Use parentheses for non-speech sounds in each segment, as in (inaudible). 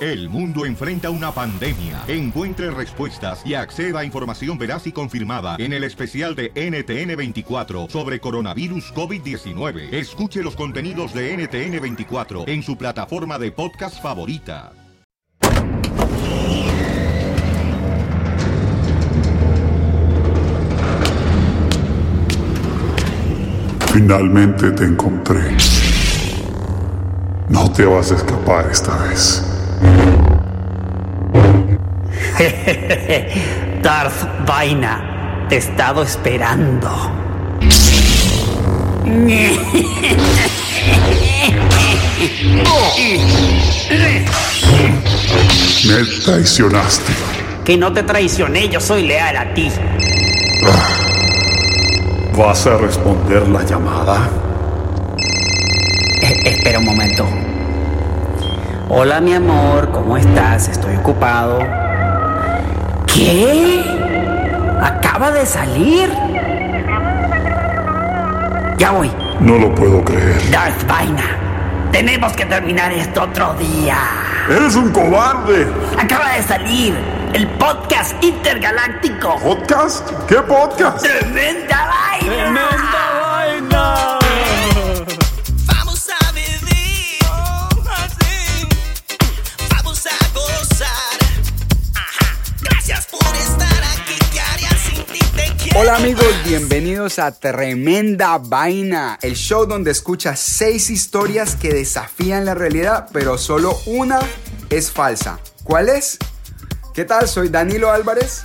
El mundo enfrenta una pandemia. Encuentre respuestas y acceda a información veraz y confirmada en el especial de NTN24 sobre coronavirus COVID-19. Escuche los contenidos de NTN24 en su plataforma de podcast favorita. Finalmente te encontré. No te vas a escapar esta vez. (laughs) Darth Vaina, te he estado esperando. Me traicionaste. Que no te traicioné, yo soy leal a ti. ¿Vas a responder la llamada? Eh, espera un momento. Hola mi amor, ¿cómo estás? Estoy ocupado. ¿Qué? ¿Acaba de salir? Ya voy. No lo puedo creer. Darth Vaina, tenemos que terminar esto otro día. ¡Eres un cobarde! Acaba de salir el podcast intergaláctico. ¿Podcast? ¿Qué podcast? ¡Tremenda vaina! vaina! Hola amigos, bienvenidos a Tremenda Vaina, el show donde escuchas seis historias que desafían la realidad, pero solo una es falsa. ¿Cuál es? ¿Qué tal? Soy Danilo Álvarez.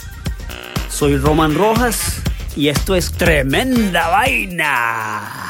Soy Roman Rojas y esto es Tremenda Vaina.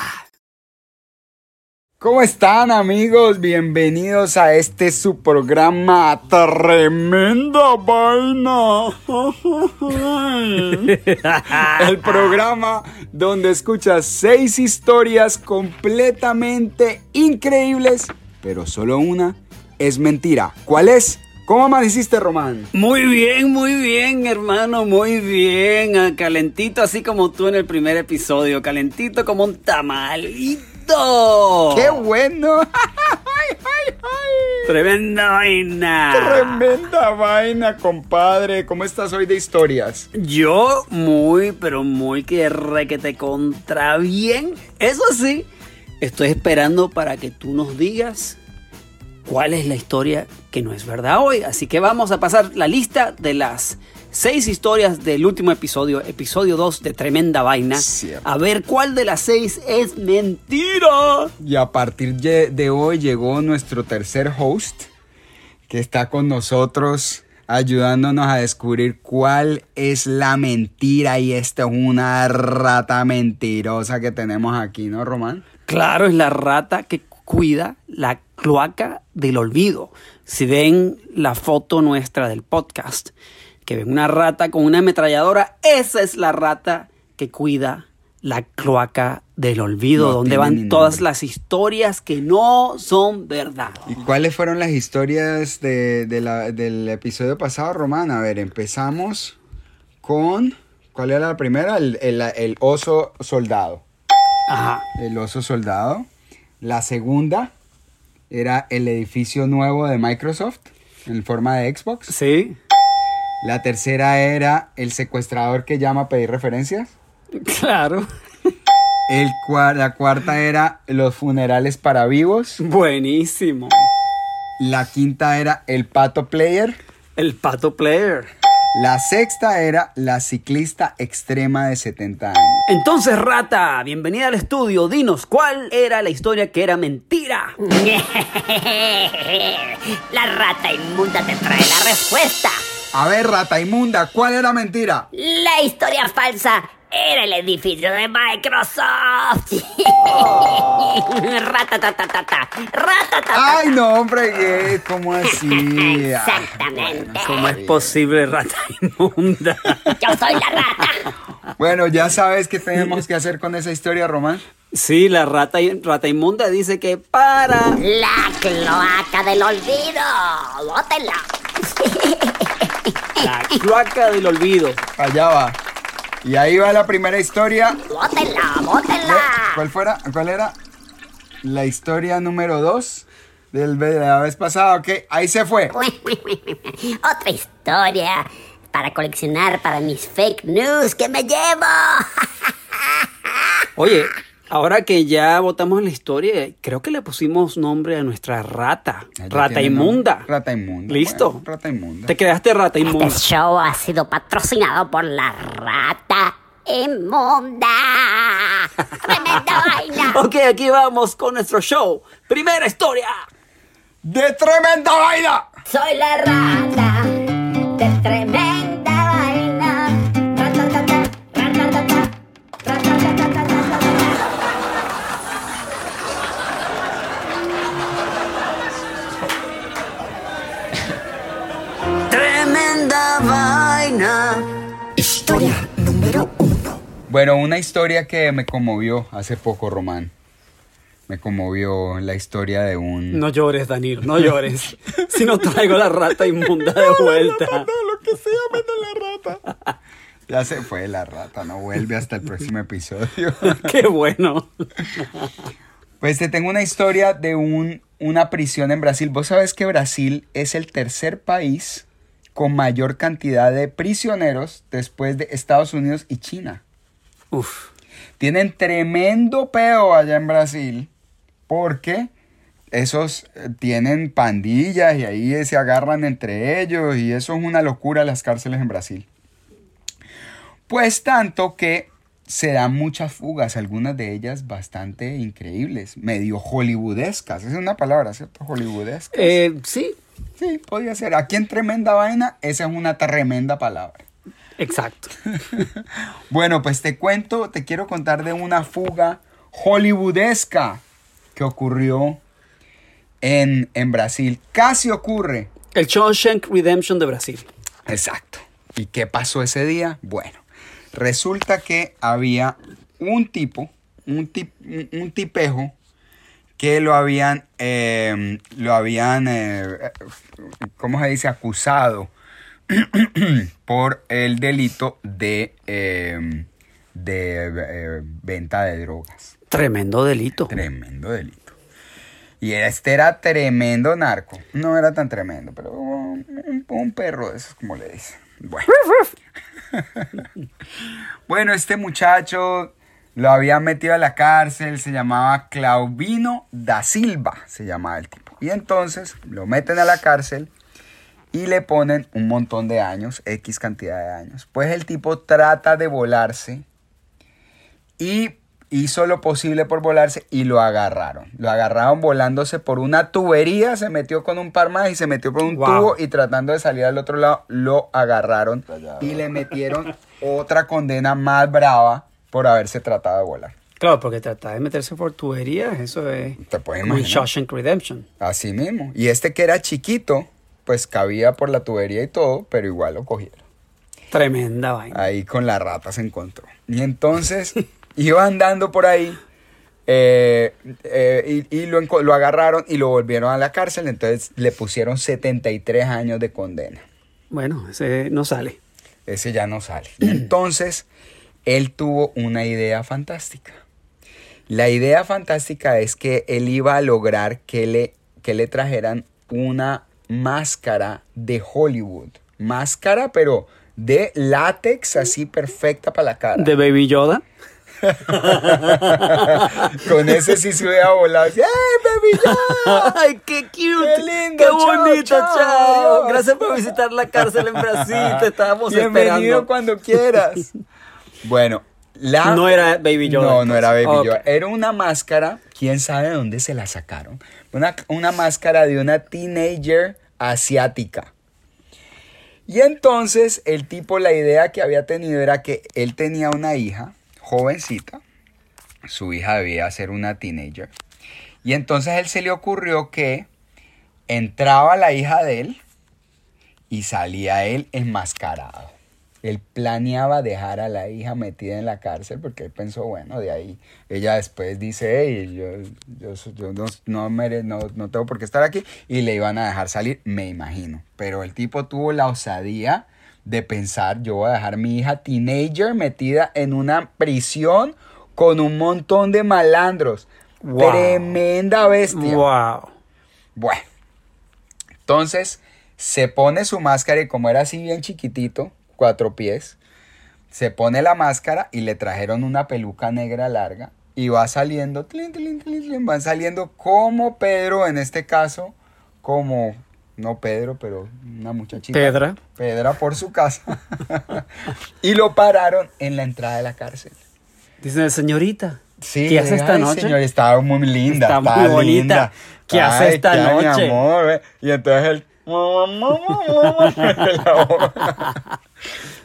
¿Cómo están amigos? Bienvenidos a este su programa Tremenda Vaina. (laughs) El programa donde escuchas seis historias completamente increíbles, pero solo una es mentira. ¿Cuál es? ¿Cómo amaneciste, Román? Muy bien, muy bien, hermano, muy bien. Ah, Calentito, así como tú en el primer episodio. Calentito como un tamalito. ¡Qué bueno! (laughs) ¡Ay, ay, ay! Tremenda vaina. Tremenda vaina, compadre. ¿Cómo estás hoy de historias? Yo muy, pero muy que re que te contra bien. Eso sí, estoy esperando para que tú nos digas cuál es la historia que no es verdad hoy. Así que vamos a pasar la lista de las seis historias del último episodio, episodio 2 de Tremenda Vaina. Cierto. A ver cuál de las seis es mentira. Y a partir de de hoy llegó nuestro tercer host, que está con nosotros ayudándonos a descubrir cuál es la mentira. Y esta es una rata mentirosa que tenemos aquí, ¿no, Román? Claro, es la rata que cuida la cloaca del olvido. Si ven la foto nuestra del podcast, que ven una rata con una ametralladora, esa es la rata que cuida la cloaca del olvido, No donde van todas las historias que no son verdad. ¿Y cuáles fueron las historias de, de la- del episodio pasado, Román? A ver, empezamos con... ¿Cuál era la primera? El, el- el oso soldado. Ajá. El oso soldado. La segunda era el edificio nuevo de Microsoft en forma de Xbox. Sí. La tercera era el secuestrador que llama a pedir referencias. Claro. El cua- la cuarta era los funerales para vivos. Buenísimo. La quinta era el pato player. El pato player. La sexta era la ciclista extrema de 70 años. Entonces, rata, bienvenida al estudio. Dinos, ¿cuál era la historia que era mentira? (laughs) La rata inmunda te trae la respuesta. A ver, rata inmunda, ¿cuál era mentira? La historia falsa Era el edificio de Microsoft. (laughs) Ratatatata. Ratatata. Ay, no, hombre. ¿cómo así? (laughs) Exactamente. ¿Cómo es posible, rata inmunda? (laughs) Yo soy la rata. Bueno, ya sabes qué tenemos que hacer con esa historia, Román. Sí, la rata, rata inmunda dice que para. La cloaca del olvido. Bótenla. La cloaca del olvido. Allá va. Y ahí va la primera historia. Bótenla, bótenla. ¿Cuál fuera? ¿Cuál era? La historia número dos del, de la vez pasada. Ok, ahí se fue. Otra historia para coleccionar para mis fake news que me llevo. (laughs) Oye, ahora que ya votamos la historia, creo que le pusimos nombre a nuestra rata. Rata inmunda. nombre. Rata inmunda. ¿Listo? Bueno, rata inmunda. Te quedaste rata inmunda. Este show ha sido patrocinado por la rata inmunda. Tremenda (laughs) vaina. Ok, aquí vamos con nuestro show. Primera historia. ¡De tremenda vaina! Soy la rata de tremenda Historia número uno. Bueno, una historia que me conmovió hace poco, Román. Me conmovió la historia de un... No llores, Danilo, no llores. si no traigo la rata inmunda de vuelta. lo que sea, menos la rata. Ya se fue la rata, no vuelve hasta el próximo episodio. (laughs) Qué bueno. Pues te tengo una historia de un, una prisión en Brasil. Vos sabes que Brasil es el tercer país con mayor cantidad de prisioneros después de Estados Unidos y China. Uf. Tienen tremendo peo allá en Brasil porque esos eh, tienen pandillas y ahí se agarran entre ellos y eso es una locura las cárceles en Brasil. Pues tanto que se dan muchas fugas, algunas de ellas bastante increíbles, medio hollywoodescas. Esa es una palabra, ¿cierto? Hollywoodescas. Eh, sí, Sí, podría ser. Aquí en Tremenda Vaina, esa es una tremenda palabra. exacto. (laughs) Bueno, pues te cuento, te quiero contar de una fuga hollywoodesca que ocurrió en, en Brasil. Casi ocurre. El Shawshank Redemption de Brasil. Exacto. ¿Y qué pasó ese día? Bueno, resulta que había un tipo, un, tip- un- un tipejo, que lo habían, eh, lo habían, eh, ¿cómo se dice? Acusado (clears throat) por el delito de, eh, de eh, venta de drogas. Tremendo delito. Tremendo delito. Y este era tremendo narco. No era tan tremendo, pero un, un perro de esos, como le dicen. Bueno. (laughs) (laughs) bueno, este muchacho lo habían metido a la cárcel, se llamaba Clauvino da Silva, se llamaba el tipo. Y entonces lo meten a la cárcel y le ponen un montón de años, X cantidad de años. Pues el tipo trata de volarse y hizo lo posible por volarse y lo agarraron. Lo agarraron volándose por una tubería, se metió con un par más y se metió por un Wow. tubo y tratando de salir al otro lado lo agarraron y le metieron otra condena más brava por haberse tratado de volar. Claro, porque tratar de meterse por tuberías, eso es Te puedes imaginar. Shawshank Redemption. Así mismo. Y este que era chiquito, pues cabía por la tubería y todo, pero igual lo cogieron. Tremenda vaina. Ahí con la rata se encontró. Y entonces (laughs) iba andando por ahí eh, eh, y, y lo, agarraron y lo volvieron a la cárcel. Entonces le pusieron 73 años de condena. Bueno, ese no sale. Ese ya no sale. Y entonces él tuvo una idea fantástica. La idea fantástica es que él iba a lograr que le, que le trajeran una máscara de Hollywood. Máscara, pero de látex así perfecta para la cara. De Baby Yoda. (laughs) Con ese sí se hubiera volado. ¡Ay, baby Yoda! (laughs) ¡Ay, qué cute! ¡Qué lindo! ¡Qué Chao, bonito, chao. Gracias por visitar la cárcel en Brasil. Te estábamos Bienvenido esperando. cuando quieras. (laughs) Bueno, la... No era Baby Yoda. No, no era Baby entonces. Yoda. Ok. Era una máscara, quién sabe de dónde se la sacaron. Una, una máscara de una teenager asiática. Y entonces el tipo, la idea que había tenido era que él tenía una hija, jovencita, su hija debía ser una teenager. Y entonces él se le ocurrió que entraba la hija de él y salía él enmascarado. Él planeaba dejar a la hija metida en la cárcel porque él pensó, bueno, de ahí ella después dice, hey, yo, yo, yo no, no, mere- no, no tengo por qué estar aquí y le iban a dejar salir, me imagino. Pero el tipo tuvo la osadía de pensar, yo voy a dejar a mi hija teenager metida en una prisión con un montón de malandros. Wow. Tremenda bestia. Wow. Bueno, entonces se pone su máscara y como era así bien chiquitito, cuatro pies, se pone la máscara y le trajeron una peluca negra larga y va saliendo, tlin, tlin, tlin, van saliendo como Pedro, en este caso, como, no Pedro, pero una muchachita. Pedra. Pedra por su casa. (laughs) y lo pararon en la entrada de la cárcel. Dice, señorita, Sí, ¿qué hace esta noche? Señor, estaba muy linda. Está muy bonita. linda. ¿Qué hace esta qué noche? amor. Y entonces él.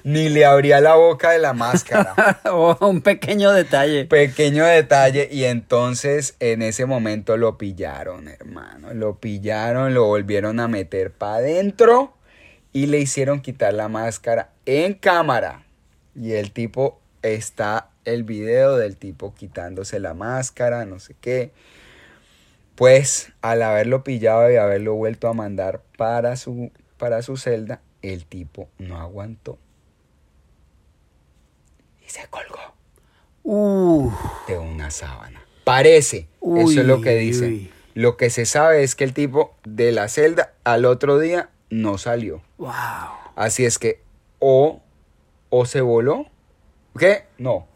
Ni le abría la boca de la máscara. (laughs) Oh, un pequeño detalle. Pequeño detalle. Y entonces en ese momento lo pillaron, hermano. Lo pillaron, lo volvieron a meter para adentro y le hicieron quitar la máscara en cámara. Y el tipo está el video del tipo quitándose la máscara, no sé qué. Pues al haberlo pillado y haberlo vuelto a mandar para su, para su celda, el tipo no aguantó. Y se colgó Uh, de una sábana. Parece, Uy, eso es lo que dicen. uy. Lo que se sabe es que el tipo de la celda al otro día no salió. wow. Así es que o, o se voló, ¿qué? No.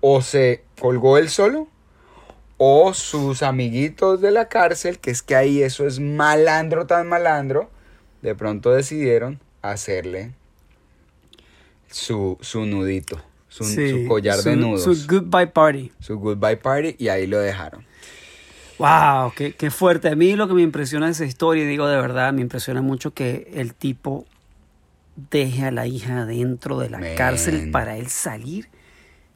O se colgó él solo, o sus amiguitos de la cárcel, que es que ahí eso es malandro tan malandro, de pronto decidieron hacerle su, su nudito, su, Sí, su collar de su- nudos, Su su, goodbye party. goodbye party, y ahí lo dejaron. Wow, qué, qué fuerte. A mí lo que me impresiona de esa historia, y digo de verdad, me impresiona mucho que el tipo deje a la hija dentro de la cárcel para él salir.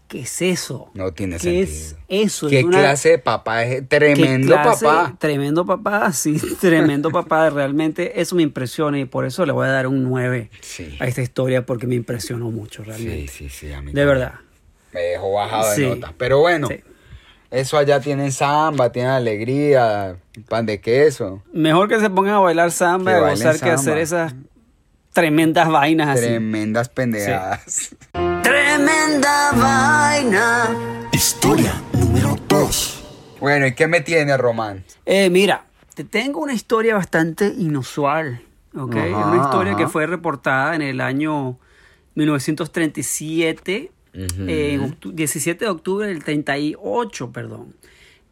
¿Qué es eso? No tiene ¿Qué sentido. es eso? ¿Qué Es una- clase de papá es? ¿Qué Tremendo clase? papá. Tremendo papá, sí, (laughs) tremendo papá. Realmente eso me impresiona y por eso le voy a dar un 9 Sí. a esta historia porque me impresionó mucho realmente. Sí, sí, sí, a mí de también. verdad. Me dejó bajado Sí. de notas. Pero bueno, Sí. eso allá tienen samba, tienen alegría, pan de queso. Mejor que se pongan a bailar samba y a gozar que hacer esas tremendas vainas así. Tremendas pendejadas. (laughs) Tremenda vaina. Historia número 2. Bueno, ¿y qué me tiene, Román? Eh, mira, te tengo una historia bastante inusual, ¿ok? Ajá, una historia que fue reportada en el año 1937, eh, en octu- 17 de octubre del 38, perdón,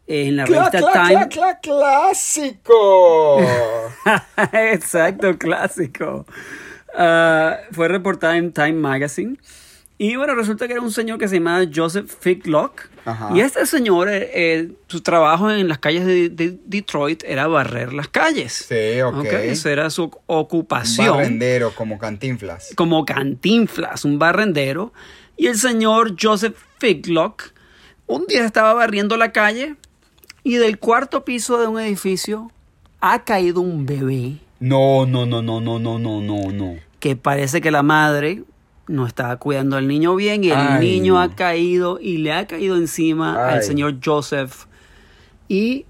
en la ¡Cla, revista cla, Time. cla, cla, clásico! (laughs) Exacto, clásico. Ah, fue reportada en Time Magazine. Y bueno, resulta que era un señor que se llamaba Joseph Figlock. Ajá. Y este señor, eh, eh, su trabajo en las calles de, de Detroit era barrer las calles. Sí, ok. Esa era su Un ocupación barrendero como cantinflas. como cantinflas, un barrendero. Y el señor Joseph Figlock un día estaba barriendo la calle y del cuarto piso de un edificio ha caído un bebé No, no, no, no, no, no, no, no, no. que parece que la madre no estaba cuidando al niño bien y el Ay, niño ha caído y le ha caído encima al señor Joseph. Y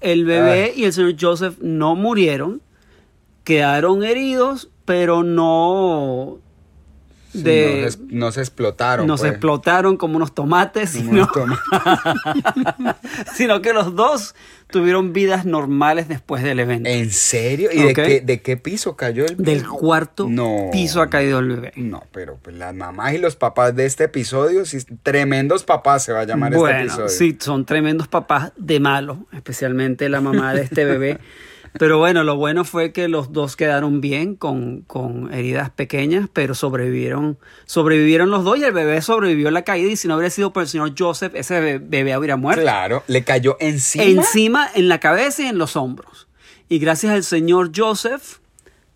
el bebé y el señor Joseph no murieron, quedaron heridos, pero no... De, no, se, no se explotaron. no se pues. explotaron como unos tomates, Como sino, unos tomates. (laughs) sino que los dos tuvieron vidas normales después del evento. ¿En serio? ¿Y de, qué, de qué piso cayó el Del cuarto No. piso ha caído el bebé. No, pero pues las mamás y los papás de este episodio, sí, tremendos papás se va a llamar este Bueno, episodio. sí, son tremendos papás de malo, especialmente la mamá de este bebé. (laughs) Pero bueno, lo bueno fue que los dos quedaron bien con, con heridas pequeñas, pero sobrevivieron, sobrevivieron los dos y el bebé sobrevivió a la caída y si no hubiera sido por el señor Joseph, ese bebé, bebé hubiera muerto. Claro, le cayó encima. Encima, en la cabeza y en los hombros. Y gracias al señor Joseph,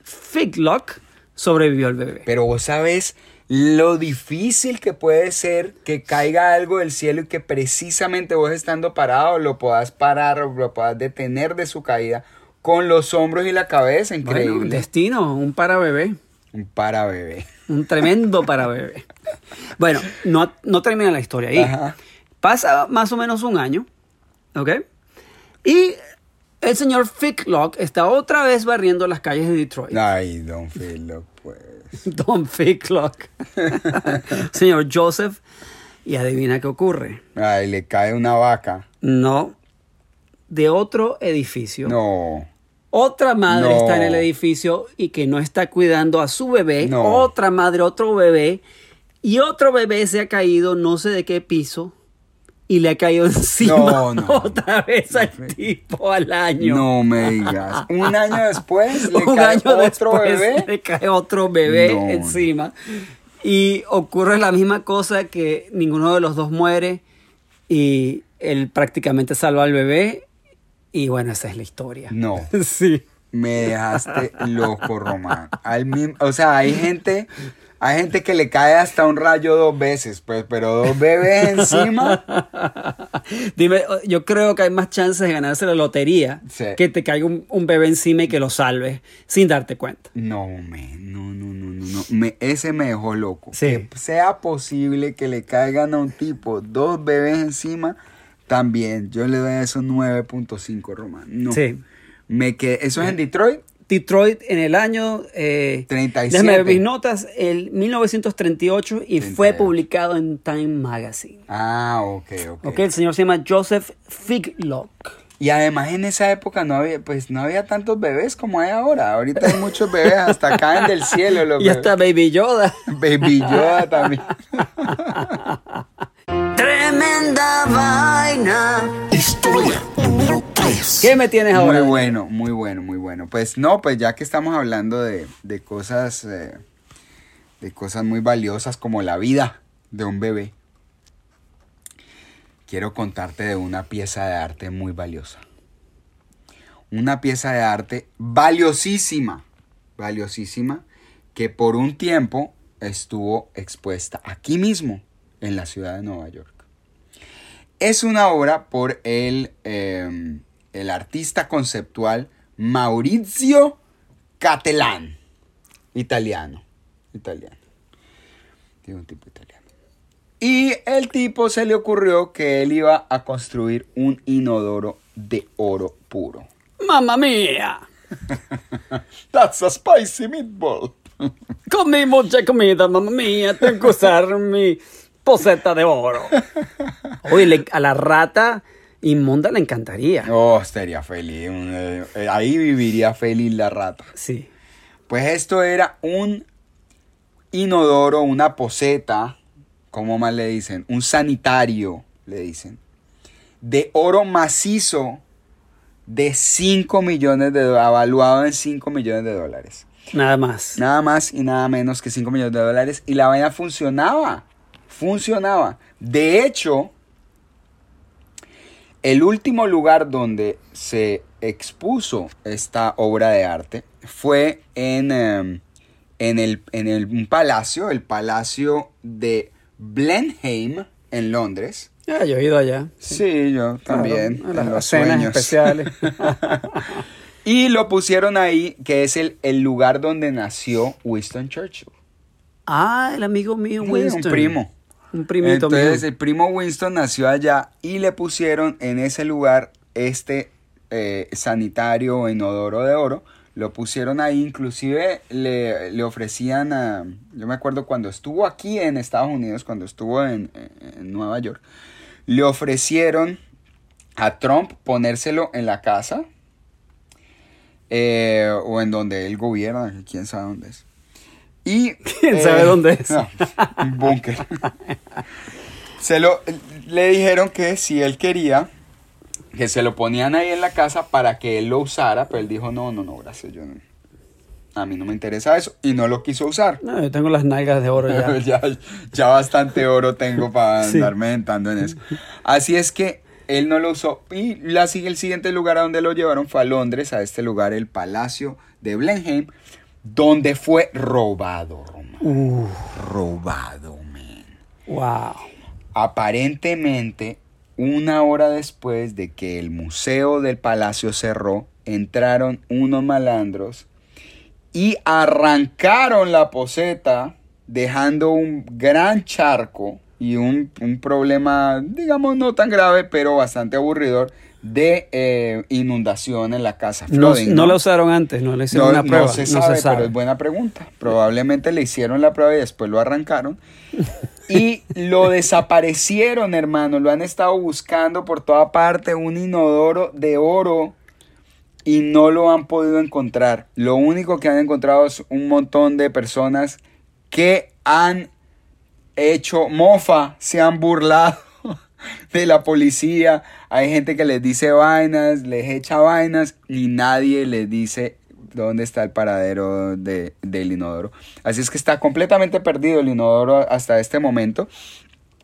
Figlock sobrevivió el bebé. Pero vos sabes lo difícil que puede ser que caiga algo del cielo y que precisamente vos estando parado lo puedas parar o lo puedas detener de su caída con los hombros y la cabeza. Bueno, Increíble. destino, un para bebé. Un para bebé. Un tremendo para bebé. Bueno, no, no termina la historia ahí. Ajá. Pasa más o menos un año, ¿ok? Y el señor Ficklock está otra vez barriendo las calles de Detroit. Ay, don Philo, pues. (laughs) Don Ficklock. (laughs) señor Joseph. Y adivina qué ocurre. Ay, le cae una vaca. No. De otro edificio. No. Otra madre No. está en el edificio y que no está cuidando a su bebé. No. Otra madre, otro bebé. Y otro bebé se ha caído, no sé de qué piso. Y le ha caído (laughs) encima No, no. otra vez al tipo al año. No me digas. Un año después (laughs) le Un cae año otro después bebé. (laughs) le cae otro bebé encima. Y ocurre la misma cosa que ninguno de los dos muere y él prácticamente salva al bebé. Y bueno, esa es la historia. No. (laughs) Sí. Me dejaste loco, Román. Al mismo- o sea, hay gente, hay gente que le cae hasta un rayo dos veces, pues, pero dos bebés encima. (laughs) Dime, yo creo que hay más chances de ganarse la lotería Sí. que te caiga un, un bebé encima y que lo salves sin darte cuenta. No, me, no, no, no, no, no. Me, ese me dejó loco. Sí. Que sea posible que le caigan a un tipo dos bebés encima, también. Yo le doy a eso 9.5, Román. No. Sí. Me quedé, ¿Eso es en Detroit? Detroit en el año... Eh, 37. Déjame ver mis notas, el 1938 y fue 38. publicado en Time Magazine. Ah, ok, ok. Ok, el señor se llama Joseph Figlock. Y además en esa época no había, pues no había tantos bebés como hay ahora. Ahorita hay muchos bebés, hasta caen del cielo (laughs) los Y bebés. hasta Baby Yoda. Baby Yoda también. (laughs) Tremenda vaina. Historia número 3. ¿Qué me tienes ahora? Muy bueno, muy bueno, muy bueno. Pues no, pues ya que estamos hablando de, de cosas, eh, de cosas muy valiosas como la vida de un bebé, quiero contarte de una pieza de arte muy valiosa. Una pieza de arte valiosísima, valiosísima, que por un tiempo estuvo expuesta aquí mismo, en la ciudad de Nueva York. Es una obra por el, eh, el artista conceptual Maurizio Cattelan, italiano, italiano, Tiene un tipo italiano. Y el tipo se le ocurrió que él iba a construir un inodoro de oro puro. Mamma mía. (laughs) That's a spicy meatball. Comí mucha comida, mamma mía. Tengo que usar mi poseta de oro. (laughs) Oye, le- a la rata inmunda le encantaría. Oh, estaría feliz. eh, eh, ahí viviría feliz la rata. Sí. Pues esto era un inodoro, una poseta, ¿cómo más le dicen? Un sanitario, le dicen, de oro macizo de 5 millones de dólares, evaluado en 5 millones de dólares. Nada más. Nada más y nada menos que 5 millones de dólares. Y la vaina funcionaba. Funcionaba. De hecho, el último lugar donde se expuso esta obra de arte fue en, em, en, el, en el- un palacio, el palacio de Blenheim, en Londres. Ah, yo he ido allá. Sí, yo también. Claro, a las los cenas sueños. especiales. (laughs) Y lo pusieron ahí, que es el, el lugar donde nació Winston Churchill. ah, el amigo mío Sí, Winston. Un primo. Entonces el primo Winston nació allá y le pusieron en ese lugar este eh, sanitario o inodoro de oro. Lo pusieron ahí, inclusive le, le ofrecían a... Yo me acuerdo cuando estuvo aquí en Estados Unidos, cuando estuvo en, en Nueva York, le ofrecieron a Trump ponérselo en la casa eh, o en donde él gobierna, quién sabe dónde es. Y, ¿Quién sabe dónde es? no, un búnker. se lo, le dijeron que si él quería, que se lo ponían ahí en la casa para que él lo usara, pero él dijo, no, no, no, gracias, yo no. A mí no me interesa eso y no lo quiso usar. No, yo tengo las nalgas de oro ya. (laughs) ya, ya bastante oro tengo para (laughs) Sí. andarme inventando en eso. Así es que él no lo usó. Y la, el siguiente lugar a donde lo llevaron fue a Londres, a este lugar, el Palacio de Blenheim, donde fue robado, Román. Robado, man. Wow. Aparentemente, una hora después de que el museo del palacio cerró, entraron unos malandros y arrancaron la poseta, dejando un gran charco y un, un problema, digamos, no tan grave, pero bastante aburridor, de eh, inundación en la casa. No, flooding, no la usaron antes, no le hicieron no, una no prueba. se sabe, pero es buena pregunta. Probablemente le hicieron la prueba y después lo arrancaron. (laughs) Y lo desaparecieron, hermano. Lo han estado buscando por toda parte. Un inodoro de oro. Y no lo han podido encontrar. Lo único que han encontrado es un montón de personas que han hecho mofa, se han burlado de la policía. Hay gente que les dice vainas, les echa vainas y nadie les dice dónde está el paradero de, del inodoro. Así es que está completamente perdido el inodoro hasta este momento.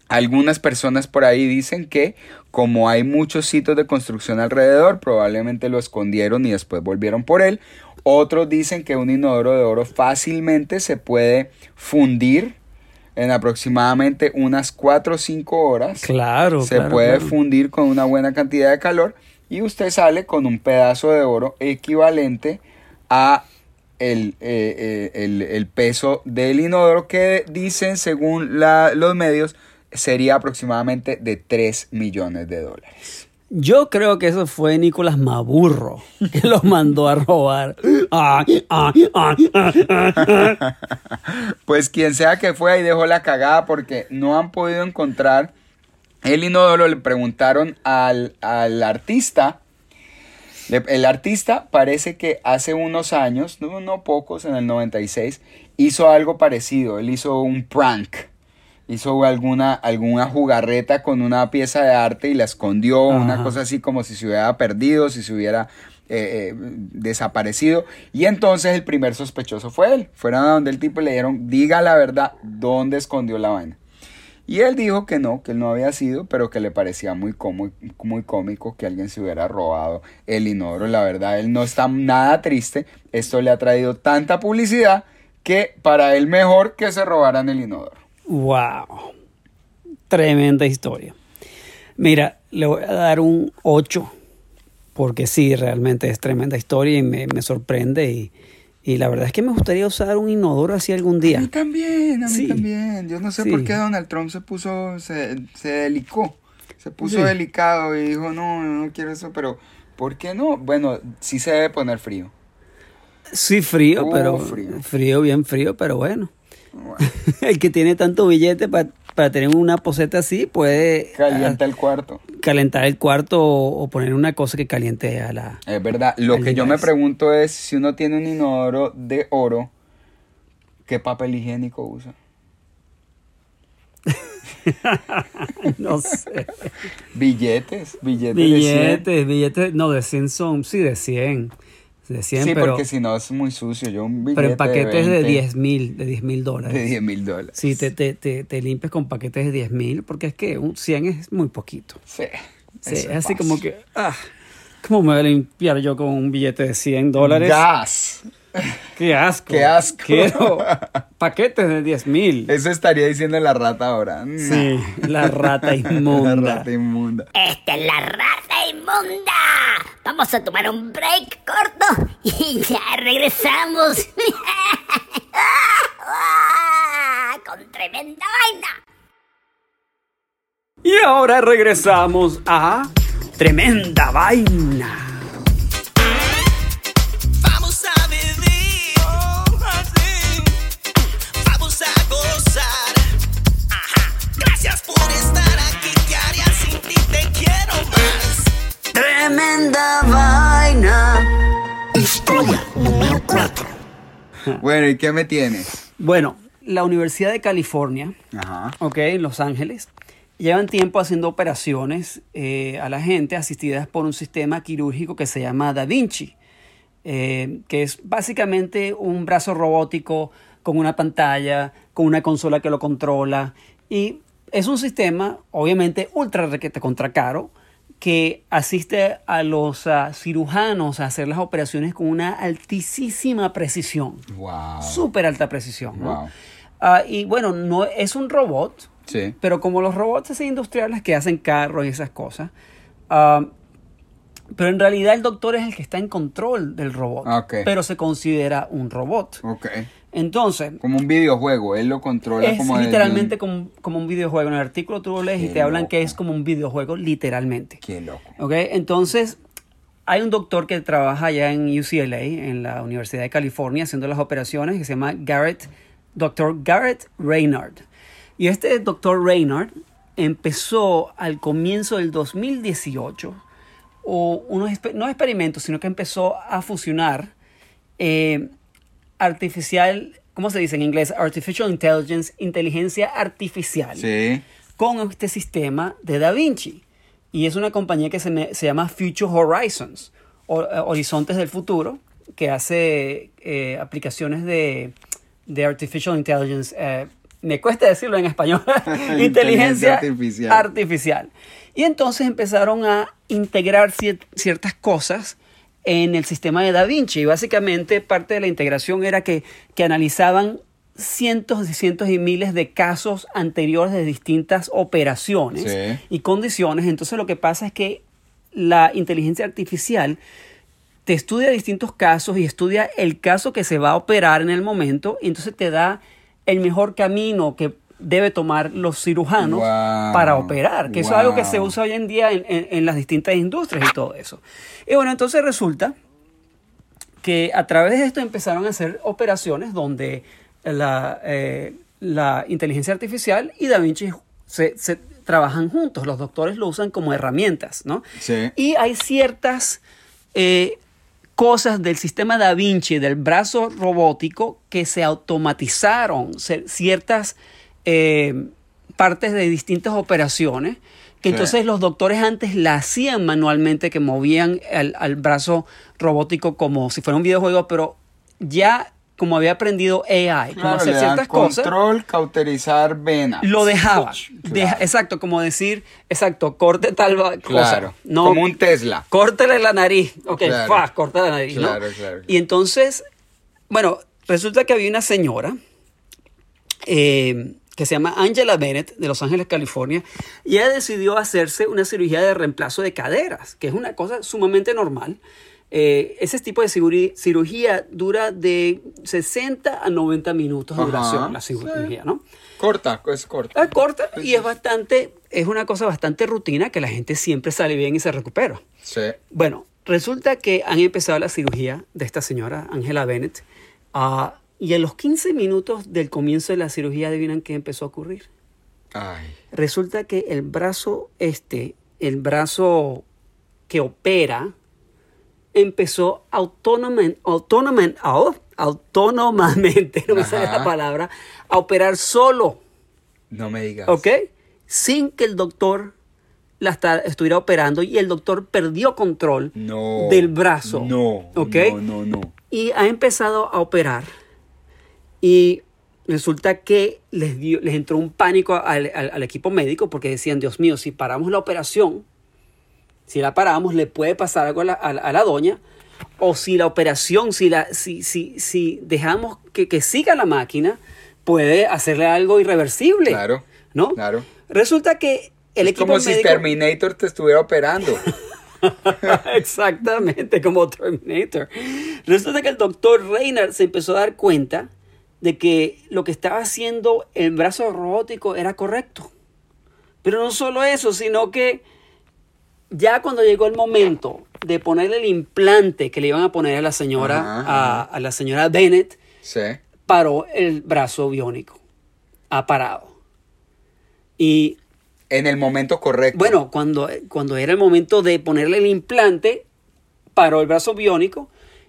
Algunas personas por ahí dicen que como hay muchos sitios de construcción alrededor, probablemente lo escondieron y después volvieron por él. Otros dicen que un inodoro de oro fácilmente se puede fundir en aproximadamente unas 4 o 5 horas. Claro, Se claro, puede claro. fundir con una buena cantidad de calor y usted sale con un pedazo de oro equivalente a el, eh, eh, el- el peso del inodoro que dicen según la- los medios sería aproximadamente de 3 millones de dólares. Yo creo que eso fue Nicolás Maburro que los mandó a robar. Ay, ay, ay. Pues quien sea que fue ahí dejó la cagada porque no han podido encontrar el inodoro. Le preguntaron al, al artista. El artista parece que hace unos años, no, no pocos, en el 96, hizo algo parecido. Él hizo un prank. Hizo alguna, alguna jugarreta con una pieza de arte y la escondió, una cosa así como si se hubiera perdido, si se hubiera eh, eh, desaparecido. Y entonces el primer sospechoso fue él. Fueron a donde el tipo y le dijeron, diga la verdad, ¿dónde escondió la vaina? Y él dijo que no, que él no había sido, pero que le parecía muy, cómo- muy cómico que alguien se hubiera robado el inodoro. La verdad, él no está nada triste. Esto le ha traído tanta publicidad que para él mejor que se robaran el inodoro. Wow. Tremenda historia. Mira, le voy a dar un 8 porque sí, realmente es tremenda historia y me, me sorprende y, y la verdad es que me gustaría usar un inodoro así algún A día. mí también, a mí Sí. también. Yo no sé Sí. por qué Donald Trump se puso, se, se delicó, se puso Sí. delicado y dijo, no, no quiero eso, pero ¿por qué no? Bueno, sí se debe poner frío. Sí, frío, Uh, pero frío. frío. bien frío, pero bueno. (laughs) El que tiene tanto billete pa- para tener una poseta así puede calienta el cuarto. ah, calentar el cuarto o, o poner una cosa que caliente a la... Es verdad. Lo que yo me pregunto es si uno tiene un inodoro de oro, ¿qué papel higiénico usa? (laughs) No sé. Billetes, billetes, de 100. billetes, billetes, no, de 100 son, sí, de 100. De 100, Sí, pero, porque si no es muy sucio. Yo un billete pero en paquetes de 20, 10 mil, de 10 mil dólares. De 10 mil dólares. Sí, te, te, te, te limpias con paquetes de 10 mil, porque es que un 100 es muy poquito. Sí. Sí, es así fácil. como que, ah, ¿cómo me voy a limpiar yo con un billete de 100 dólares? Gas. (laughs) ¡Qué asco! ¡Qué asco! Quiero (laughs) paquetes de 10 mil. Eso estaría diciendo la rata ahora. Sí, la rata (laughs) inmunda. La rata inmunda. Esta es la raza inmunda. Vamos a tomar un break corto y ya regresamos. Con tremenda vaina. Y ahora regresamos a Tremenda Vaina. Tremenda Vaina. Historia número 4. Bueno, ¿y qué me tienes? Bueno, la Universidad de California, Ajá. ok, en Los Ángeles, llevan tiempo haciendo operaciones eh, a la gente asistidas por un sistema quirúrgico que se llama Da Vinci, eh, que es básicamente un brazo robótico con una pantalla, con una consola que lo controla y es un sistema obviamente ultra requete contra caro que asiste a los ah, cirujanos a hacer las operaciones con una altísima precisión. Wow. Súper alta precisión, ¿no? Wow. Ah, y bueno, no es un robot, Sí. pero como los robots industriales que hacen carros y esas cosas, ah, pero en realidad el doctor es el que está en control del robot, Ok. pero se considera un robot. Entonces, Como un videojuego, él lo controla es como literalmente un- como, como un videojuego. En el artículo tú lo lees y te hablan que es como un videojuego literalmente. Qué loco. ¿Ok? Entonces, hay un doctor que trabaja allá en UCLA, en la Universidad de California, haciendo las operaciones, que se llama Garrett, Dr. Garrett Reynard. Y este doctor Reynard empezó al comienzo del 2018, o unos, no experimentos, sino que empezó a fusionar eh, artificial, ¿cómo se dice en inglés? Artificial Intelligence, inteligencia artificial Sí. con este sistema de Da Vinci. Y es una compañía que se, me- se llama Future Horizons, o- eh, Horizontes del Futuro, que hace eh, aplicaciones de, de Artificial Intelligence. eh, me cuesta decirlo en español. (laughs) (laughs) Inteligencia Inteligencia artificial. artificial. Y entonces empezaron a integrar cier- ciertas cosas en el sistema de Da Vinci. Y básicamente parte de la integración era que, que analizaban cientos y cientos y miles de casos anteriores de distintas operaciones Sí. y condiciones. Entonces lo que pasa es que la inteligencia artificial te estudia distintos casos y estudia el caso que se va a operar en el momento y entonces te da el mejor camino que debe tomar los cirujanos Wow. para operar, que eso es algo que se usa hoy en día en, en- en las distintas industrias y todo eso. Y bueno, entonces resulta que a través de esto empezaron a hacer operaciones donde la, eh, la inteligencia artificial y Da Vinci se, se trabajan juntos, los doctores lo usan como herramientas, ¿no? Sí. Y hay ciertas eh, cosas del sistema Da Vinci, del brazo robótico, que se automatizaron, ciertas eh, partes de distintas operaciones, que Sí. entonces los doctores antes la hacían manualmente, que movían al, al brazo robótico como si fuera un videojuego, pero ya como había aprendido AI, como Claro, hacer le dan ciertas cosas, control, cauterizar venas. lo dejaba. Claro. Deja- exacto, como decir, exacto, corte tal va- cosa. Claro, No, como un Tesla. Córtele la nariz. Ok, Claro. fa, corta la nariz. ¿no? Claro, claro. Y entonces, bueno, resulta que había una señora eh, que se llama Angela Bennett de Los Ángeles, California, y ella decidió hacerse una cirugía de reemplazo de caderas, que es una cosa sumamente normal. Eh, ese tipo de cirugía, dura de 60 a 90 minutos de Ajá, duración, la sí. cirugía, ¿no? Corta, es corta. Es corta y es bastante, es una cosa bastante rutina que la gente siempre sale bien y se recupera. Sí. Bueno, resulta que han empezado la cirugía de esta señora, Angela Bennett, ah, y a los 15 minutos del comienzo de la cirugía, adivinan qué empezó a ocurrir. Ay. Resulta que el brazo este, el brazo que opera, empezó autónomamente, autónomamente, au- autónomamente, (laughs) no me sale la palabra, a operar solo. No me digas. ¿Ok? Sin que el doctor la estuviera operando y el doctor perdió control No. del brazo. No. ¿Ok? No, no, no. Y ha empezado a operar y resulta que les, dio, les entró un pánico al, al- al equipo médico porque decían, Dios mío, si paramos la operación, si la paramos, le puede pasar algo a la, a la- a la doña. O si la operación, si, la, si, si, si dejamos que, que siga la máquina, puede hacerle algo irreversible. Claro, ¿No? claro. Resulta que el es equipo como si. Terminator te estuviera operando. (laughs) Exactamente, como Terminator. Resulta que el doctor Reynard se empezó a dar cuenta de que lo que estaba haciendo el brazo robótico era correcto. Pero no solo eso, sino que ya cuando llegó el momento de ponerle el implante que le iban a poner a la señora, Ajá, a, a la señora Bennett, sí. paró el brazo biónico. Ha parado. Y En el momento correcto. bueno, cuando, cuando era el momento de ponerle el implante, paró el brazo biónico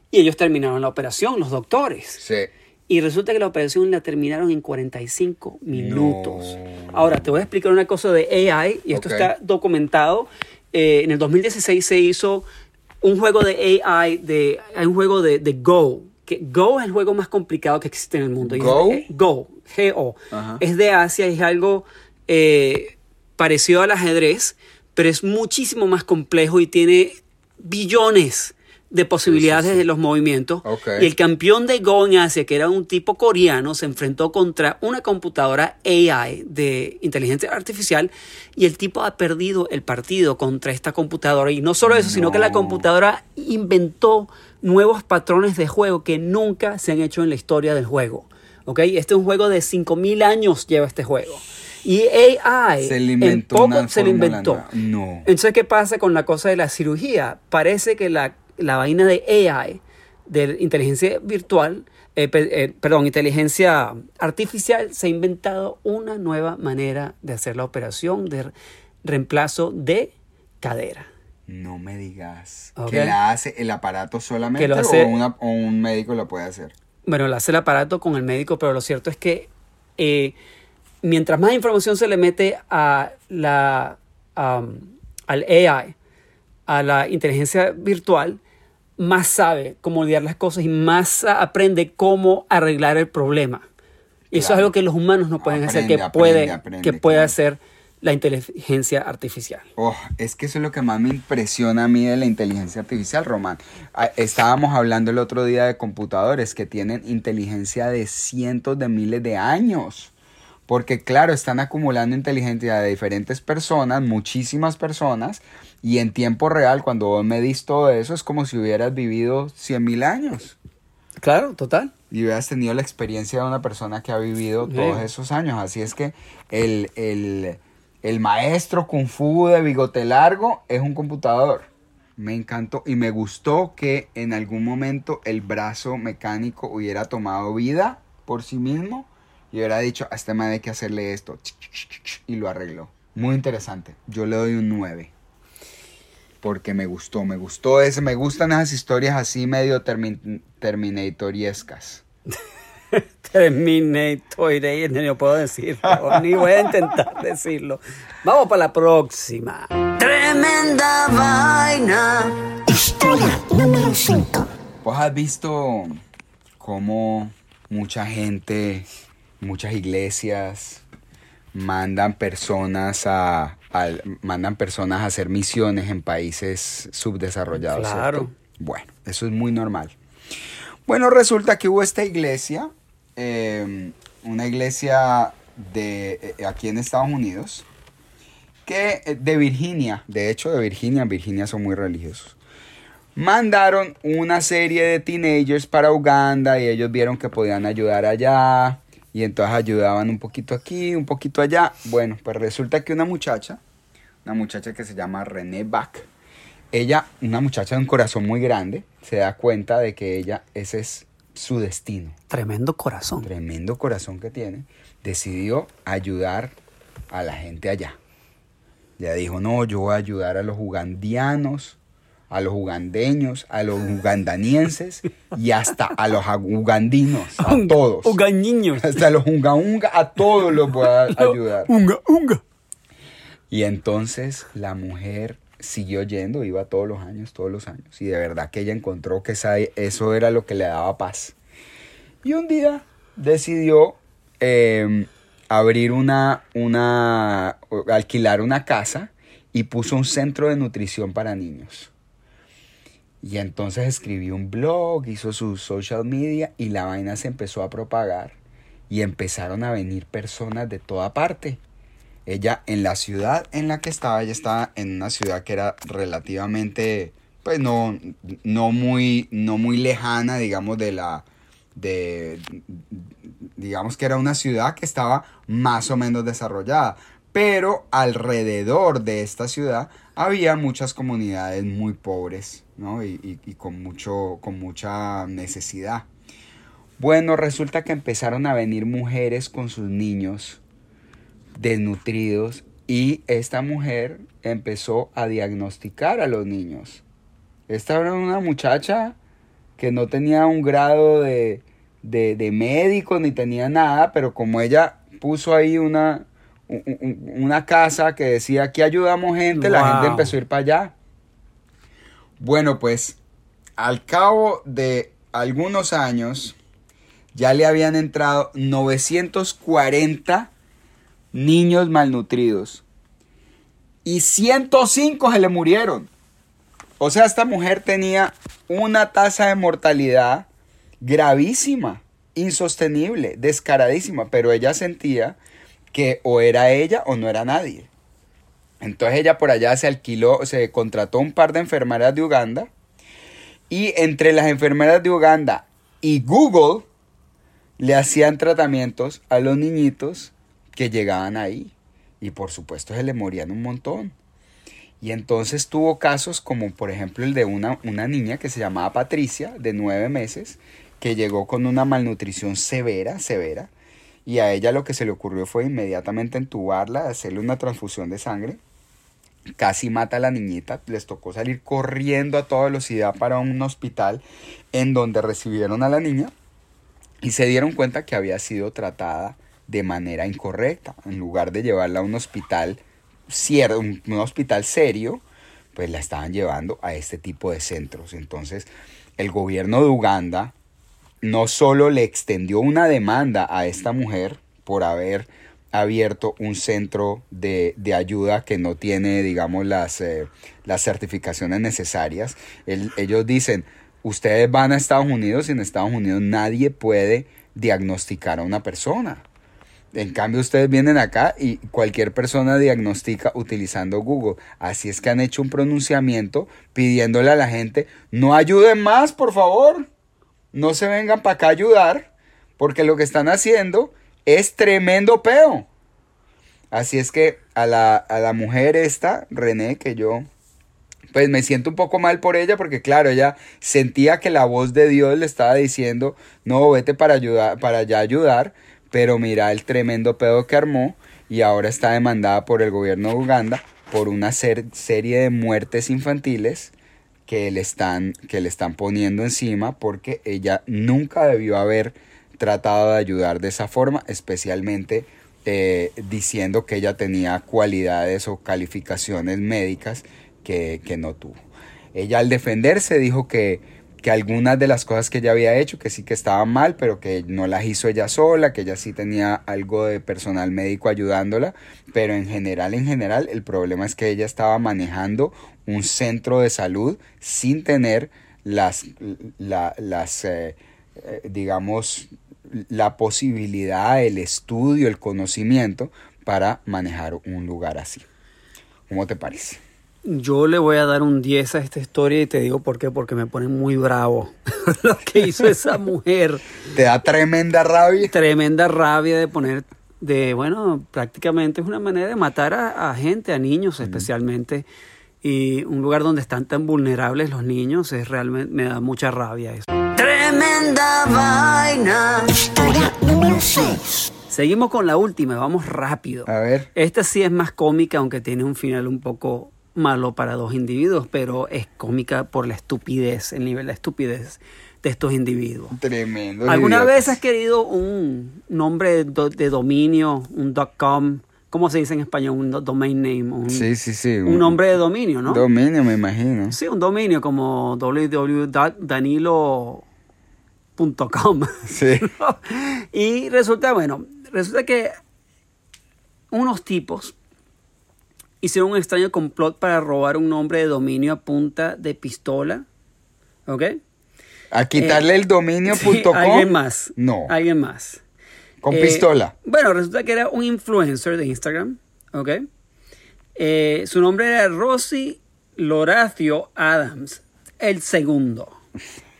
y ellos terminaron la operación, los doctores. Sí. Y resulta que la operación la terminaron en 45 minutos. No. Ahora, te voy a explicar una cosa de AI, y esto está documentado. Eh, en el 2016 se hizo un juego de AI, de, hay un juego de, de Go. Que Go es el juego más complicado que existe en el mundo. Y es- ¿Go? eh, Go, G-O. Ajá. Es de Asia, es algo eh, parecido al ajedrez, pero es muchísimo más complejo y tiene billones de posibilidades de los movimientos. Y el campeón de Go en Asia, que era un tipo coreano, se enfrentó contra una computadora AI de inteligencia artificial y el tipo ha perdido el partido contra esta computadora. Y no solo eso, sino que la computadora inventó nuevos patrones de juego que nunca se han hecho en la historia del juego. ¿Ok? Este es un juego de 5.000 años lleva este juego. Y AI Se le en inventó poco se le fórmula inventó. No. Entonces, ¿qué pasa con la cosa de la cirugía? Parece que la, la vaina de AI, de inteligencia virtual, eh, eh, perdón, inteligencia artificial, se ha inventado una nueva manera de hacer la operación de re- reemplazo de cadera. No me digas. Que la hace el aparato solamente lo hace- o, una- o un médico lo puede hacer. Bueno, lo hace el aparato con el médico, pero lo cierto es que eh, mientras más información se le mete a la, al AI, a la inteligencia virtual, más sabe cómo lidiar las cosas y más aprende cómo arreglar el problema. Y eso es algo que los humanos no pueden hacer, que Aprende, puede, aprende, que puede claro. hacer la inteligencia artificial. Oh, es que eso es lo que más me impresiona a mí de la inteligencia artificial, Román. Ah, Estábamos hablando el otro día de computadores que tienen inteligencia de cientos de miles de años. Porque claro, están acumulando inteligencia de diferentes personas, muchísimas personas, y en tiempo real, cuando vos medís todo eso, es como si hubieras vivido 100 mil años. Claro, total. y hubieras tenido la experiencia de una persona que ha vivido Sí. todos esos años. Así es que el, el, el maestro Kung Fu de bigote largo es un computador. Me encantó y me gustó que en algún momento el brazo mecánico hubiera tomado vida por sí mismo y hubiera dicho, a este man hay que hacerle esto. Y lo arregló. Muy interesante. Yo le doy un 9. Porque me gustó, me gustó ese, me gustan esas historias así medio termi- terminatoriescas. (laughs) Terminator, ni lo puedo decir, ni voy a intentar decirlo. Vamos para la próxima. Tremenda vaina. Historia número 5. ¿Vos has visto cómo mucha gente, muchas iglesias mandan personas a, mandan personas a hacer misiones en países subdesarrollados? Claro. ¿cierto? Bueno, eso es muy normal. Bueno, resulta que hubo esta iglesia, eh, una iglesia de eh, aquí en Estados Unidos, que eh, de Virginia, de hecho de Virginia, Virginia son muy religiosos. Mandaron una serie de teenagers para Uganda y ellos vieron que podían ayudar allá y entonces ayudaban un poquito aquí, un poquito allá. Bueno, pues resulta que una muchacha, una muchacha que se llama René Bach, ella, una muchacha de un corazón muy grande, se da cuenta de que ella, ese es su destino Tremendo corazón. tremendo corazón que tiene, decidió ayudar a la gente allá. Ya dijo, no, yo voy a ayudar a los ugandianos, a los ugandeños, a los ugandanienses y hasta a los ugandinos, a todos. Ugañiños. Hasta los unga unga, a todos los voy a (laughs) ayudar. Unga, unga. Y entonces la mujer siguió yendo, iba todos los años, todos los años. Y de verdad que ella encontró que esa- eso era lo que le daba paz. Y un día decidió eh, abrir una, una, alquilar una casa y puso un centro de nutrición para niños. Y entonces escribió un blog, hizo su social media y la vaina se empezó a propagar y empezaron a venir personas de toda parte. Ella en la ciudad en la que estaba, ella estaba en una ciudad que era relativamente, pues no, no muy, no muy lejana, digamos, de la, de, digamos que era una ciudad que estaba más o menos desarrollada. Pero alrededor de esta ciudad había muchas comunidades muy pobres, ¿no? Y, y- y con, mucho, con mucha necesidad. Bueno, resulta que empezaron a venir mujeres con sus niños desnutridos y esta mujer empezó a diagnosticar a los niños. Esta era una muchacha que no tenía un grado de, de, de médico ni tenía nada, pero como ella puso ahí una, un- un- una casa que decía aquí ayudamos gente, la gente empezó a ir para allá. Bueno, pues al cabo de algunos años ya le habían entrado 940 niños malnutridos. y 105 se le murieron. O sea, esta mujer tenía una tasa de mortalidad gravísima, insostenible, descaradísima, pero ella sentía que o era ella o no era nadie. Entonces ella por allá se alquiló, se contrató un par de enfermeras de Uganda y entre las enfermeras de Uganda y Google le hacían tratamientos a los niñitos que llegaban ahí. Y por supuesto se le morían un montón. Y entonces tuvo casos como por ejemplo el de una, una niña que se llamaba Patricia, de nueve meses, que llegó con una malnutrición severa, severa. Y a ella lo que se le ocurrió fue inmediatamente entubarla, hacerle una transfusión de sangre. Casi mata a la niñita, les tocó salir corriendo a toda velocidad para un hospital en donde recibieron a la niña y se dieron cuenta que había sido tratada de manera incorrecta. En lugar de llevarla a un hospital, un hospital serio, pues la estaban llevando a este tipo de centros. Entonces, el gobierno de Uganda no solo le extendió una demanda a esta mujer por haber abierto un centro de, de ayuda que no tiene, digamos, las, eh, las certificaciones necesarias. El- ellos dicen, ustedes van a Estados Unidos y en Estados Unidos nadie puede diagnosticar a una persona. En cambio, ustedes vienen acá y cualquier persona diagnostica utilizando Google. Así es que han hecho un pronunciamiento pidiéndole a la gente, no ayuden más, por favor. No se vengan para acá a ayudar, porque lo que están haciendo es tremendo peo. Así es que a la, a la mujer esta, René, que yo pues me siento un poco mal por ella porque claro, ella sentía que la voz de Dios le estaba diciendo, no, vete para ayudar, para allá ayudar, pero mira el tremendo pedo que armó y ahora está demandada por el gobierno de Uganda por una ser- serie de muertes infantiles que le están que le están poniendo encima porque ella nunca debió haber tratado de ayudar de esa forma, especialmente eh, diciendo que ella tenía cualidades o calificaciones médicas que, que no tuvo. Ella al defenderse dijo que, que algunas de las cosas que ella había hecho, que sí que estaban mal, pero que no las hizo ella sola, que ella sí tenía algo de personal médico ayudándola, pero en general, en general, el problema es que ella estaba manejando un centro de salud sin tener las, la- las eh, eh, digamos, la posibilidad, el estudio, el conocimiento para manejar un lugar así. ¿Cómo te parece? Yo le voy a dar un 10 a esta historia y te digo por qué, porque me pone muy bravo (laughs) lo que hizo esa (laughs) mujer. ¿Te da tremenda rabia? Tremenda rabia de poner, de, bueno, prácticamente es una manera de matar a, a gente, a niños especialmente. Y un lugar donde están tan vulnerables los niños es realmente, me da mucha rabia eso. Tremenda vaina. Historia número 6. Seguimos con la última, vamos rápido. A ver. Esta sí es más cómica, aunque tiene un final un poco malo para dos individuos, pero es cómica por la estupidez, el nivel de estupidez de estos individuos. Tremendo. ¿Alguna idiotas. vez has querido un nombre do- de dominio, un .com? ¿Cómo se dice en español? Un do- domain name. Un, Sí, sí, sí. un nombre de dominio, ¿no? Dominio, me imagino. Sí, un dominio como www.danilo.com. Sí. (laughs) y resulta, bueno, resulta que unos tipos hicieron un extraño complot para robar un nombre de dominio a punta de pistola. ¿Ok? A quitarle el dominio.com. Sí, alguien más. No. Alguien más. Con Eh, pistola. Bueno, resulta que era un influencer de Instagram, ¿ok? Eh, su nombre era Rosy Loracio Adams, el segundo.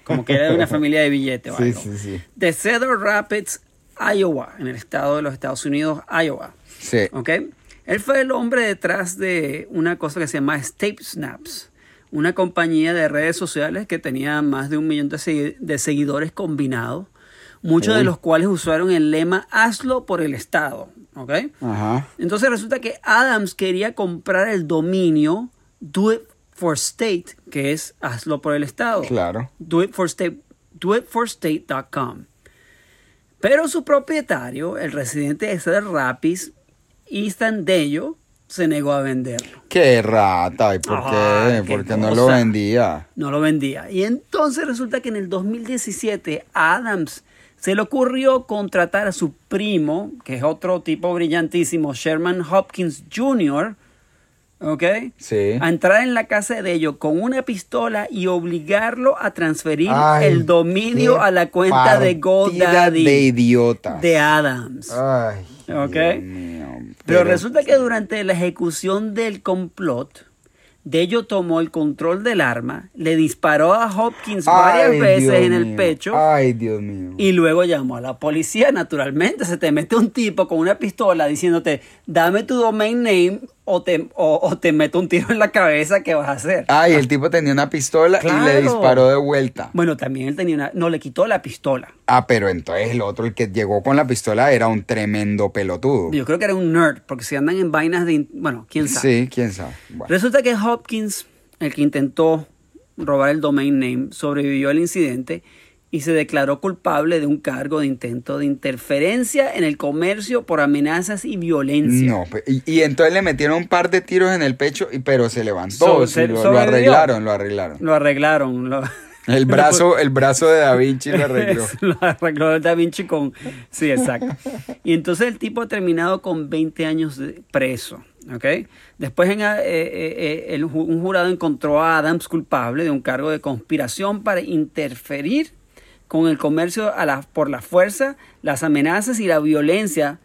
Como que era de una familia de billetes o Sí, algo. sí, sí. De Cedar Rapids, Iowa, en el estado de los Estados Unidos, Iowa. Sí. ¿Ok? Él fue el hombre detrás de una cosa que se llama Tape Snaps, una compañía de redes sociales que tenía más de un millón de, segui- de seguidores combinados, muchos de los cuales usaron el lema Hazlo por el Estado. ¿Ok? Ajá. Entonces resulta que Adams quería comprar el dominio Do It for State, que es Hazlo por el Estado. Claro. Do it for state, doitforstate.com. Pero su propietario, el residente de Cedar Rapids, Ethan Dello, se negó a venderlo. Qué rata. ¿Y por qué? qué Porque no lo vendía. No lo vendía. Y entonces resulta que en el 2017 a Adams se le ocurrió contratar a su primo, que es otro tipo brillantísimo, Sherman Hopkins Jr., ¿ok? Sí. A entrar en la casa de ellos con una pistola y obligarlo a transferir Ay, el dominio a la cuenta de GoDaddy de idiotas. de Adams. Ay, Ok. Dios mío. Pero resulta que durante la ejecución del complot, Dello tomó el control del arma, le disparó a Hopkins varias Ay, veces Dios en el mío. pecho Ay, Dios mío. y luego llamó a la policía. Naturalmente, se te mete un tipo con una pistola diciéndote, dame tu domain name o te, o, o te meto un tiro en la cabeza, ¿qué vas a hacer? Ay, el tipo tenía una pistola y le Claro. disparó de vuelta. Bueno, también él tenía una... No, le quitó la pistola. Ah, pero entonces el otro, el que llegó con la pistola, era un tremendo pelotudo. Yo creo que era un nerd, porque si andan en vainas de... Bueno, quién sabe. Sí, quién sabe. Bueno. Resulta que Hopkins, el que intentó robar el domain name, sobrevivió al incidente y se declaró culpable de un cargo de intento de interferencia en el comercio por amenazas y violencia. No, y, y entonces le metieron un par de tiros en el pecho, y, pero se levantó. So- se- lo, arreglaron, lo arreglaron. Lo arreglaron. Lo, El (laughs) brazo, el brazo de Da Vinci lo arregló. (laughs) lo arregló Da Vinci con... Sí, exacto. Y entonces el tipo ha terminado con 20 años de preso. ¿ok? Después en, eh, eh, eh, el un jurado encontró a Adams culpable de un cargo de conspiración para interferir con el comercio a la, por la fuerza, las amenazas y la violencia.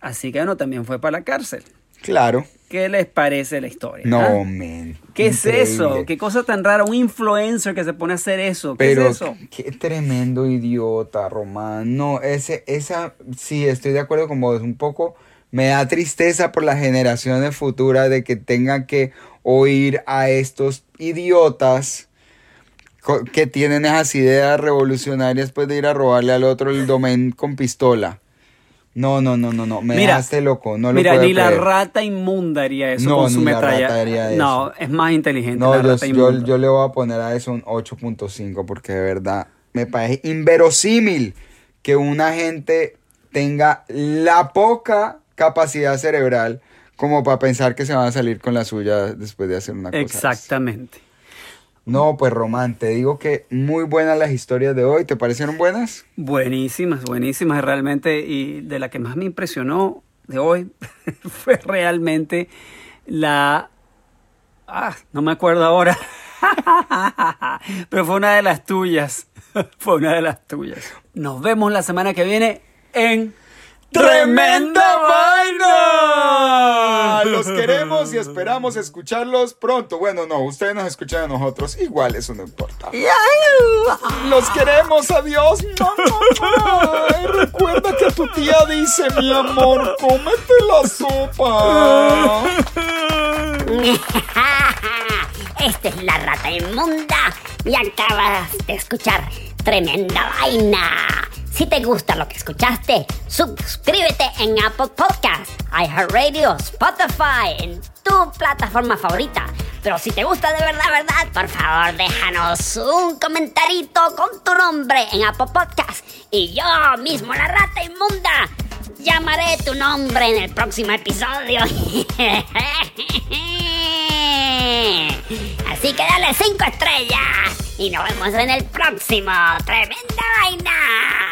Así que bueno, también fue para la cárcel. Claro. ¿Qué les parece la historia? No, ah? men. ¿Qué es increíble. eso? ¿Qué cosa tan rara? Un influencer que se pone a hacer eso. ¿Qué Pero es eso? qué tremendo idiota, Román. No, ese, esa, sí, estoy de acuerdo con vos. Un poco me da tristeza por las generaciones futuras de que tengan que oír a estos idiotas que tienen esas ideas revolucionarias después de ir a robarle al otro el domain con pistola. No, no, no, no, no. Me Mira, dejaste loco. No lo Mira, puedo ni la rata inmunda haría eso No, con su ni la metralla. rata haría No, es más inteligente No, la yo, rata yo, yo le voy a poner a eso un 8.5 porque de verdad me parece inverosímil que una gente tenga la poca capacidad cerebral como para pensar que se van a salir con la suya después de hacer una cosa. así. No, pues Román, te digo que muy buenas las historias de hoy. ¿Te parecieron buenas? Buenísimas, buenísimas realmente. Y de la que más me impresionó de hoy (laughs) fue realmente la... Ah, no me acuerdo ahora. (laughs) Pero fue una de las tuyas. (laughs) Fue una de las tuyas. Nos vemos la semana que viene en ¡Tremenda vaina! Los queremos y esperamos escucharlos pronto. Bueno, no, ustedes nos escuchan a nosotros. Igual eso no importa. Los queremos, adiós. (laughs) Ay, recuerda que tu tía dice, mi amor, cómete la sopa. (laughs) Esta es la rata inmunda y acabas de escuchar tremenda vaina. Si te gusta lo que escuchaste, suscríbete en Apple Podcast, iHeartRadio, Spotify, en tu plataforma favorita. Pero si te gusta de verdad, verdad, por favor déjanos un comentarito con tu nombre en Apple Podcast. Y yo mismo, la rata inmunda, llamaré tu nombre en el próximo episodio. (laughs) Así que dale cinco estrellas y nos vemos en el próximo. ¡Tremenda vaina!